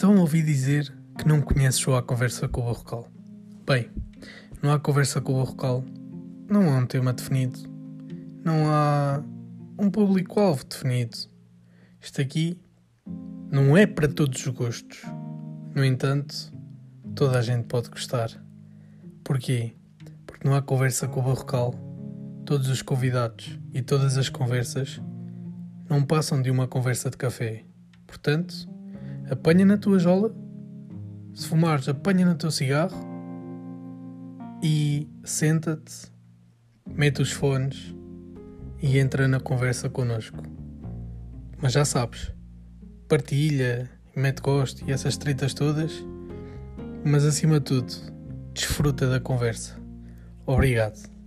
Então ouvi dizer que não conheces o A Conversa com o Barrocal. Bem, não há conversa com o Barrocal, não há um tema definido, não há um público-alvo definido. Isto aqui não é para todos os gostos. No entanto, toda a gente pode gostar. Porquê? Porque não há conversa com o Barrocal. Todos os convidados e todas as conversas não passam de uma conversa de café. Portanto, apanha na tua jola, se fumares, apanha no teu cigarro e senta-te, mete os fones e entra na conversa connosco. Mas já sabes, partilha, mete gosto e essas tretas todas, mas acima de tudo, desfruta da conversa. Obrigado.